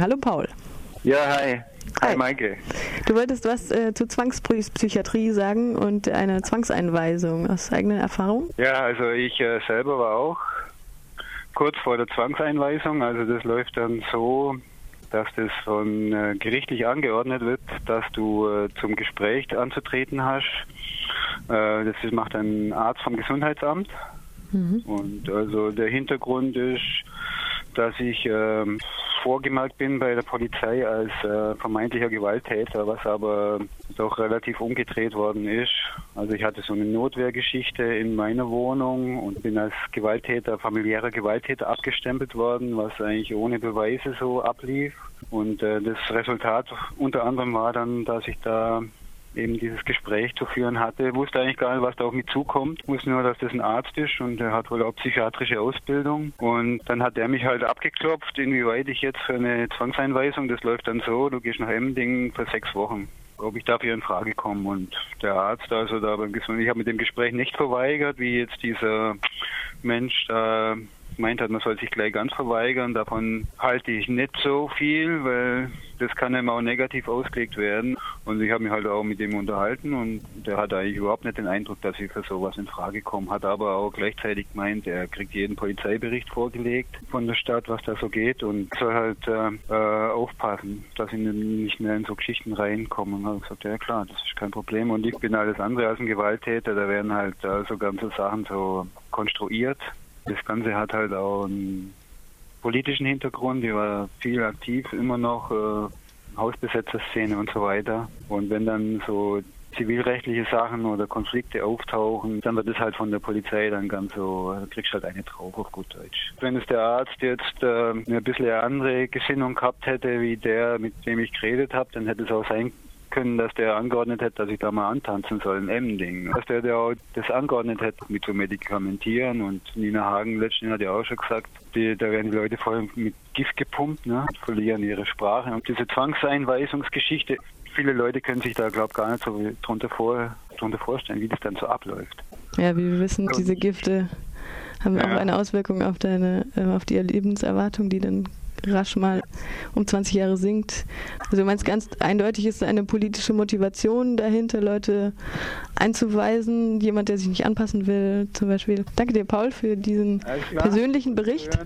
Hallo Paul. Ja, hi. Hi, Hi. Maike. Du wolltest was äh, zu Zwangspsychiatrie sagen und eine Zwangseinweisung aus eigener Erfahrung? Ja, also ich äh, selber war auch kurz vor der Zwangseinweisung. Also das läuft dann so, dass das von äh, gerichtlich angeordnet wird, dass du äh, zum Gespräch anzutreten hast. Äh, das macht ein Arzt vom Gesundheitsamt. Mhm. Und also der Hintergrund ist, dass ich ähm, vorgemerkt bin bei der Polizei als äh, vermeintlicher Gewalttäter, was aber doch relativ umgedreht worden ist. Also ich hatte so eine Notwehrgeschichte in meiner Wohnung und bin als Gewalttäter, familiärer Gewalttäter abgestempelt worden, was eigentlich ohne Beweise so ablief. Und äh, das Resultat unter anderem war dann, dass ich da eben dieses Gespräch zu führen hatte. Wusste eigentlich gar nicht, was da auf mich zukommt. Wusste nur, dass das ein Arzt ist und er hat wohl auch psychiatrische Ausbildung. Und dann hat er mich halt abgeklopft, inwieweit ich jetzt für eine Zwangseinweisung, das läuft dann so, du gehst nach Emding für sechs Wochen ob ich dafür in Frage komme. Und der Arzt, also da beim Gesund, ich habe mit dem Gespräch nicht verweigert, wie jetzt dieser Mensch da meint hat, man soll sich gleich ganz verweigern. Davon halte ich nicht so viel, weil das kann eben auch negativ ausgelegt werden. Und ich habe mich halt auch mit dem unterhalten und der hat eigentlich überhaupt nicht den Eindruck, dass ich für sowas in Frage komme. Hat aber auch gleichzeitig gemeint, er kriegt jeden Polizeibericht vorgelegt von der Stadt, was da so geht und soll halt äh, äh, aufpassen, dass ich nicht mehr in so Geschichten reinkomme. Und habe gesagt, ja klar, das ist kein Problem. Und ich bin alles andere als ein Gewalttäter. Da werden halt äh, so ganze Sachen so konstruiert. Das Ganze hat halt auch einen politischen Hintergrund. Ich war viel aktiv, immer noch äh, Hausbesetzerszene und so weiter. Und wenn dann so zivilrechtliche Sachen oder Konflikte auftauchen, dann wird es halt von der Polizei dann ganz so, da kriegst du halt eine drauf auf gut Deutsch. Wenn es der Arzt jetzt äh, ein bisschen andere Gesinnung gehabt hätte, wie der, mit dem ich geredet habe, dann hätte es auch sein können, dass der angeordnet hätte, dass ich da mal antanzen soll in Emding. Dass der, der auch das angeordnet hätte, mit so Medikamentieren und Nina Hagen letztens hat ja auch schon gesagt, die, da werden die Leute voll mit Gift gepumpt, ne, verlieren ihre Sprache. Und diese Zwangseinweisungsgeschichte, viele Leute können sich da, glaube ich, gar nicht so drunter, vor, drunter vorstellen, wie das dann so abläuft. Ja, wie wir wissen, diese Gifte haben Ja. auch eine Auswirkung auf deine, äh, auf die Lebenserwartung, die dann rasch mal um 20 Jahre sinkt. Also du meinst ganz eindeutig ist eine politische Motivation dahinter, Leute einzuweisen, jemand, der sich nicht anpassen will, zum Beispiel. Danke dir, Paul, für diesen persönlichen Bericht.